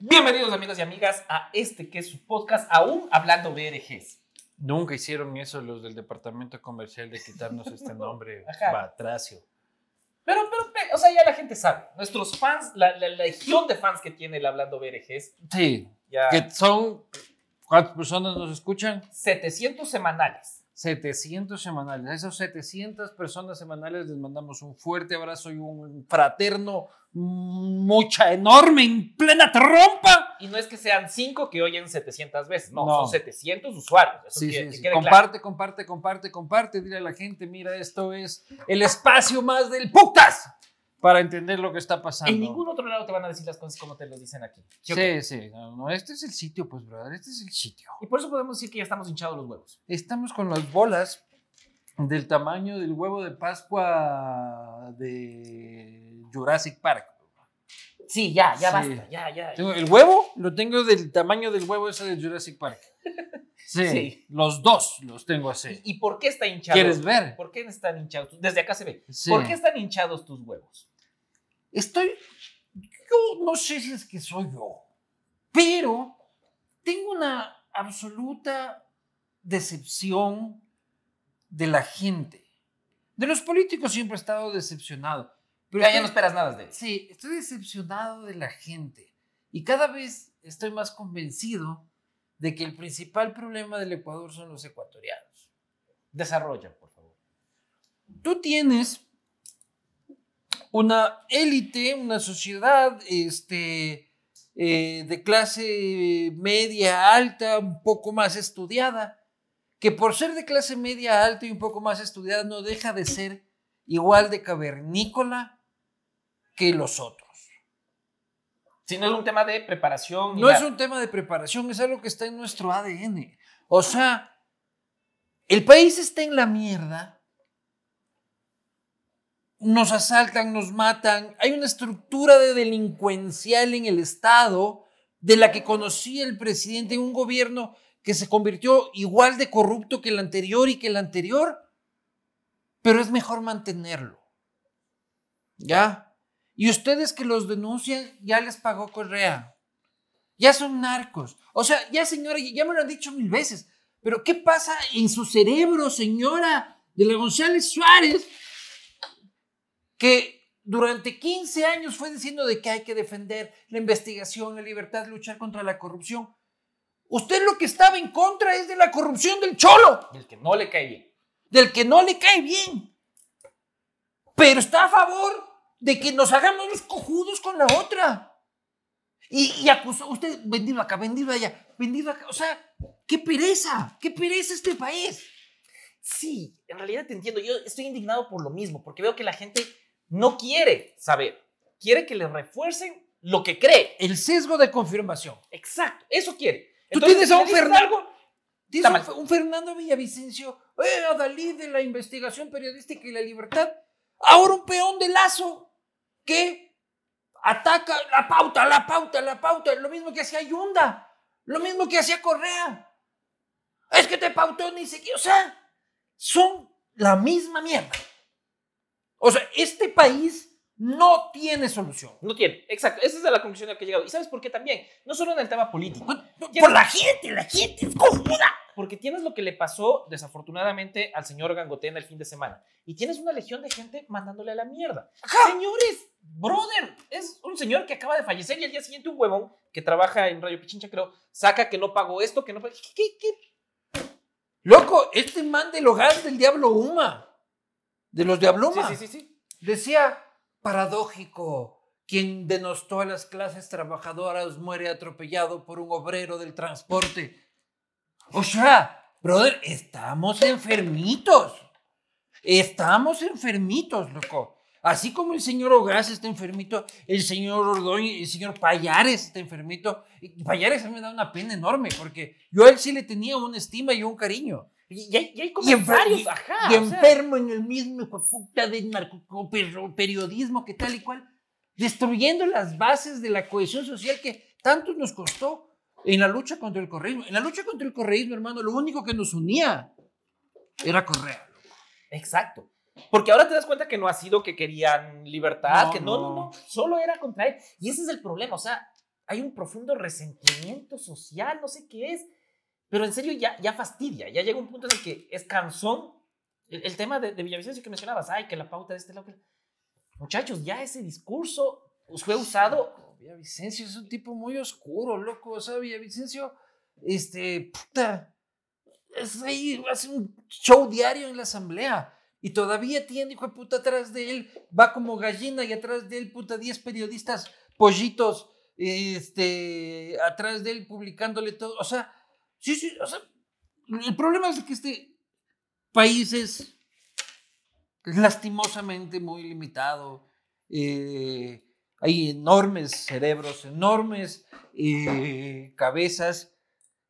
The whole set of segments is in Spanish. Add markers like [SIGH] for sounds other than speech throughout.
Bienvenidos amigos y amigas a este que es su podcast, aún hablando BRGs. Nunca hicieron eso los del departamento comercial de quitarnos este nombre [LAUGHS] batracio. Pero, pero, pe- o sea, ya la gente sabe. Nuestros fans, la, la, la legión de fans que tiene el hablando BRGs, Sí, ya que son, ¿cuántas personas nos escuchan? 700 semanales. 700 semanales. A esas 700 personas semanales les mandamos un fuerte abrazo y un fraterno, mucha, enorme, en plena trompa. Y no es que sean 5 que oyen 700 veces, no, No. son 700 usuarios. Eso Sí, que- sí, que sí. quede claro. Comparte, comparte, comparte, comparte. Dile a la gente, mira, esto es el espacio más del putas para entender lo que está pasando. En ningún otro lado te van a decir las cosas como te lo dicen aquí. ¿Sí Sí, sí. No, no, este es el sitio, pues, brother. Este es el sitio. Y por eso podemos decir que ya estamos hinchados los huevos. Estamos con las bolas del tamaño del huevo de Pascua de Jurassic Park. Sí, ya, ya Sí. basta, ya, ya. El huevo lo tengo del tamaño del huevo ese de Jurassic Park. [LAUGHS] Sí, Sí. los dos los tengo así. ¿Y, por qué está hinchado? ¿Quieres ver? ¿Por qué están hinchados? Desde acá se ve. Sí. ¿Por qué están hinchados tus huevos? Estoy, yo no sé si es que soy yo, pero tengo una absoluta decepción de la gente. De los políticos siempre he estado decepcionado. Pero Ya, ya estoy- no esperas nada de eso. Sí, estoy decepcionado de la gente. Y cada vez estoy más convencido de que el principal problema del Ecuador son los ecuatorianos. Desarrolla, por favor. Tú tienes una élite, una sociedad este, eh, de clase media alta, un poco más estudiada, que por ser de clase media alta y un poco más estudiada no deja de ser igual de cavernícola que los otros. Si no es un tema de preparación. No es un tema de preparación, es algo que está en nuestro ADN. O sea, el país está en la mierda. Nos asaltan, nos matan. Hay una estructura de delincuencial en el Estado de la que conocía el presidente en un gobierno que se convirtió igual de corrupto que el anterior y que el anterior. Pero es mejor mantenerlo. ¿Ya? Y ustedes que los denuncian, ya les pagó Correa. Ya son narcos. O sea, ya señora, ya me lo han dicho mil veces. Pero ¿qué pasa en su cerebro, señora de la González Suárez? Que durante 15 años fue diciendo de que hay que defender la investigación, la libertad, luchar contra la corrupción. Usted lo que estaba en contra es de la corrupción del cholo Y el que no le cae bien. del que no le cae bien. Pero está a favor de que nos hagamos los cojudos con la otra. Y, y acusó, usted vendido acá, vendido allá, vendido acá. O sea, qué pereza, qué pereza este país. Sí, en realidad te entiendo. Yo estoy indignado por lo mismo, porque veo que la gente no quiere saber. Quiere que le refuercen lo que cree. El sesgo de confirmación. Exacto, eso quiere. Tú Entonces, tienes a un Fernando. Tienes un, un Fernando Villavicencio, eh, a Dalí de la investigación periodística y la libertad. Ahora un peón de lazo que ataca la pauta, la pauta, la pauta. Lo mismo que hacía Yunda, lo mismo que hacía Correa. Es que te pautó ni siquiera. O sea, son la misma mierda. O sea, este país no tiene solución. No tiene, exacto. Esa es la conclusión a la que he llegado. ¿Y sabes por qué también? No solo en el tema político. Por la gente, la gente es cojuda. Porque tienes lo que le pasó, desafortunadamente, al señor Gangotena el fin de semana. Y tienes una legión de gente mandándole a la mierda. Señores, brother, es un señor que acaba de fallecer y al día siguiente un huevón que trabaja en Radio Pichincha, creo, saca que no pagó esto, que no pagó... ¿Qué, qué? Loco, este man del hogar del Diablo Uma, de los Diabluma, Sí, sí, sí, sí. decía, paradójico, quien denostó a las clases trabajadoras muere atropellado por un obrero del transporte. O sea, brother, estamos enfermitos. Estamos enfermitos, loco. Así como el señor Ogras está enfermito, el señor Ordóñez, el señor Payares está enfermito. Y Payares a me da una pena enorme porque yo a él sí le tenía una estima y un cariño. Y, hay, y hay Y, enfer- comentarios, y- ajá. y o sea, enfermo en el mismo puta de narcoperiodismo que tal y cual, destruyendo las bases de la cohesión social que tanto nos costó en la lucha contra el correísmo. En la lucha contra el correísmo, hermano, lo único que nos unía era Correa. Exacto. Porque ahora te das cuenta que no ha sido que querían libertad, No, que no, no, no. no, solo era contra él. Y ese es el problema, o sea, hay un profundo resentimiento social, no sé qué es, pero en serio ya, ya fastidia, ya llega un punto en el que es cansón. El, tema de, Villavicencio que mencionabas, ay, que la pauta de este lado. Muchachos, ya ese discurso fue usado. Villavicencio es un tipo muy oscuro, loco. O sea, Villavicencio, este, puta, es ahí, hace un show diario en la asamblea. Y todavía tiene, hijo de puta, atrás de él, va como gallina y atrás de él, puta, 10 periodistas pollitos, este, atrás de él publicándole todo. O sea, sí, sí, o sea, el problema es que este país es lastimosamente muy limitado. Eh, hay enormes cerebros, enormes eh, cabezas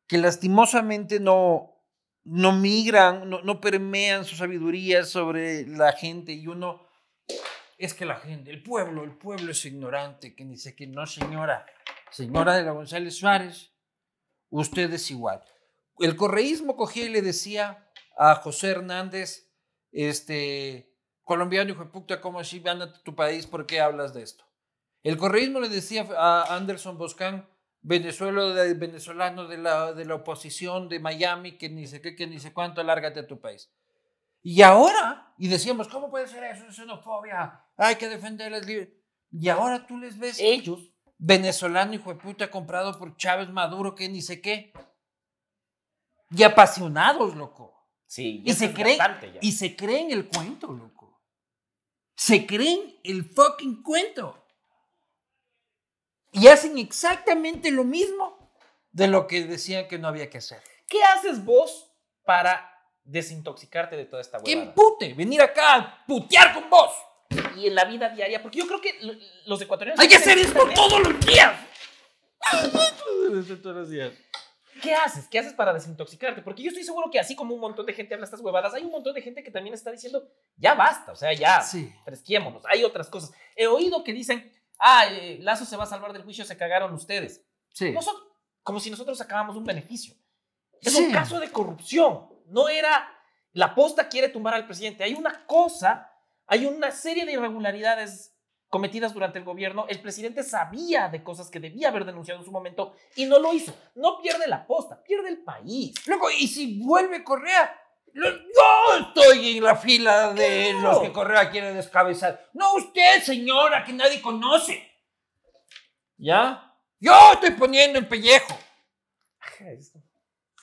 que lastimosamente no, no migran, no, permean su sabiduría sobre la gente y uno es que la gente, el pueblo, el pueblo es ignorante, que dice que no, señora, señora de la González Suárez, usted es igual. El correísmo cogía y le decía a José Hernández, este, colombiano, hijo de puta, ¿cómo así? Ándate a tu país, ¿por qué hablas de esto? El correísmo le decía a Anderson Boscan, Venezuela, venezolano de la, de la oposición de Miami, que ni sé qué, que ni sé cuánto, lárgate a tu país. Y ahora, y decíamos, ¿cómo puede ser eso? Es xenofobia, hay que defenderles. Y ahora tú les ves, ellos, venezolano, hijo de puta, comprado por Chávez Maduro, que ni sé qué. Y apasionados, loco. Sí, y se, creen, y se creen el cuento, loco. Se creen el fucking cuento y hacen exactamente lo mismo de lo que decían que no había que hacer. ¿Qué haces vos para desintoxicarte de toda esta huevada? ¿Qué pute? Venir acá a putear con vos. Y en la vida diaria, porque yo creo que los ecuatorianos... Hay que hacer esto todos los días. todos los días. ¿Qué haces? ¿Qué haces para desintoxicarte? Porque yo estoy seguro que así como un montón de gente habla estas huevadas, hay un montón de gente que también está diciendo, ya basta, o sea, ya, sí. fresquiémonos. Hay otras cosas. He oído que dicen, ah, eh, Lazo se va a salvar del juicio, se cagaron ustedes. Sí. como si nosotros sacábamos un beneficio. Es un caso de corrupción. No era la posta quiere tumbar al presidente. Hay una cosa, hay una serie de irregularidades cometidas durante el gobierno. El presidente sabía de cosas que debía haber denunciado en su momento y no lo hizo. No pierde la posta, pierde el país. Luego, y si vuelve Correa, yo estoy en la fila de los que Correa quiere descabezar. No usted, señora, que nadie conoce. ¿Ya? Yo estoy poniendo el pellejo.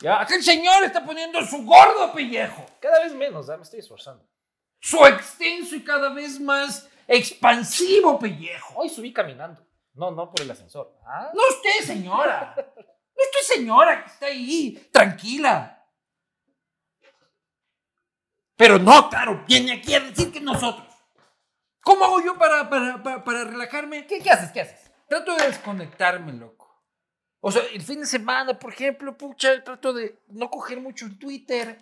¿Ya? Aquel señor está poniendo su gordo pellejo. Cada vez menos, me estoy esforzando. Su extenso y cada vez más expansivo pellejo. Hoy subí caminando. No, no por el ascensor. ¿Ah? No usted, señora. No usted, señora, que está ahí, tranquila. Pero no, claro, viene aquí a decir que nosotros. ¿Cómo hago yo para, para, relajarme? ¿Qué, ¿Qué haces? ¿Qué haces? Trato de desconectarme, loco. O sea, el fin de semana, por ejemplo, pucha, trato de no coger mucho en Twitter,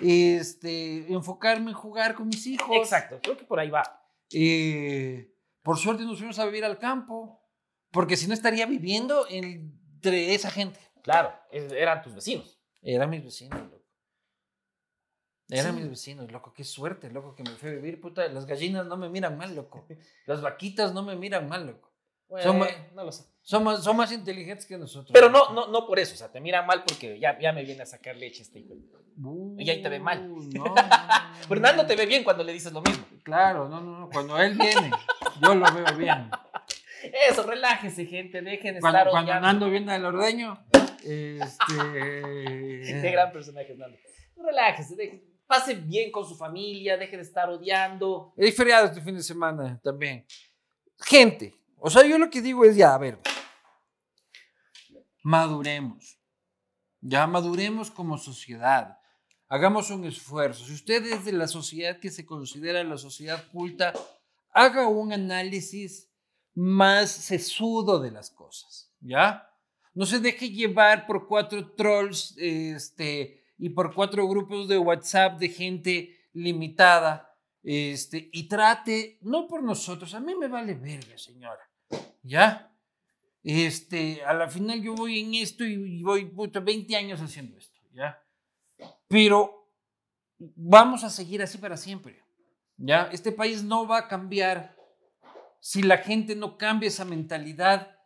este, enfocarme en jugar con mis hijos. Exacto, creo que por ahí va. Eh, por suerte nos fuimos a vivir al campo, porque si no estaría viviendo entre esa gente. Claro, eran tus vecinos. Eran mis vecinos, loco. Eran mis vecinos, loco, qué suerte, loco, que me fui a vivir, puta. Las gallinas no me miran mal, loco. [LAUGHS] Las vaquitas no me miran mal, loco. Son, más, no lo sé. Son, más, son más inteligentes que nosotros. Pero no, no, no por eso, o sea, te miran mal porque ya, ya me viene a sacar leche este hijo. y ahí te ve mal. [LAUGHS] No, Fernando te ve bien cuando le dices lo mismo. Claro, no, no, no. Cuando él viene, yo lo veo bien. [LAUGHS] Eso, relájese, gente, dejen de estar Cuando Nando viene al ordeño, este... [LAUGHS] Qué gran personaje, Nando. Relájese, pase bien con su familia, deje de estar odiando. Hay feriado este fin de semana también. Gente, o sea, yo lo que digo es ya, a ver, maduremos. Ya maduremos como sociedad. Hagamos un esfuerzo. Si usted es de la sociedad que se considera la sociedad culta, haga un análisis más sesudo de las cosas, ¿ya? No se deje llevar por cuatro trolls, este, y por cuatro grupos de WhatsApp de gente limitada. Este, y trate, no por nosotros, a mí me vale verga, señora. ¿Ya? Este, a la final yo voy en esto y voy puta, 20 años haciendo esto, ¿ya? Pero vamos a seguir así para siempre, ¿ya? Este país no va a cambiar si la gente no cambia esa mentalidad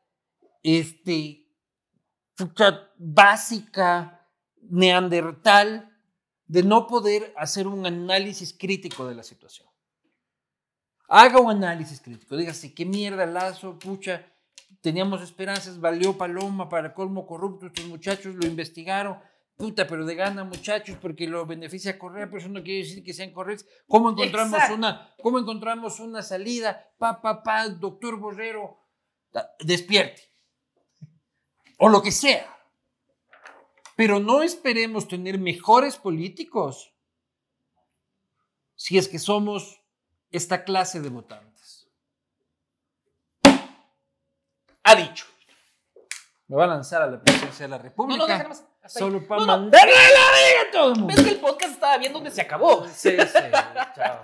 este, básica, neandertal, de no poder hacer un análisis crítico de la situación. Haga un análisis crítico, dígase, qué mierda, Lazo, pucha, teníamos esperanzas, valió Paloma para colmo corrupto, estos muchachos lo investigaron, puta, pero de gana muchachos porque lo beneficia Correa, pero eso no quiere decir que sean correctos. ¿Cómo encontramos, una, ¿cómo encontramos una salida? Pa, pa, pa, doctor Borrero, despierte. O lo que sea. Pero no esperemos tener mejores políticos si es que somos esta clase de votantes. Ha dicho. Me va a lanzar a la presidencia de la República. No, no, déjame más. Solo para mandarle la vida a todo el mundo. Es que el podcast estaba bien donde se acabó. Sí, sí, chao.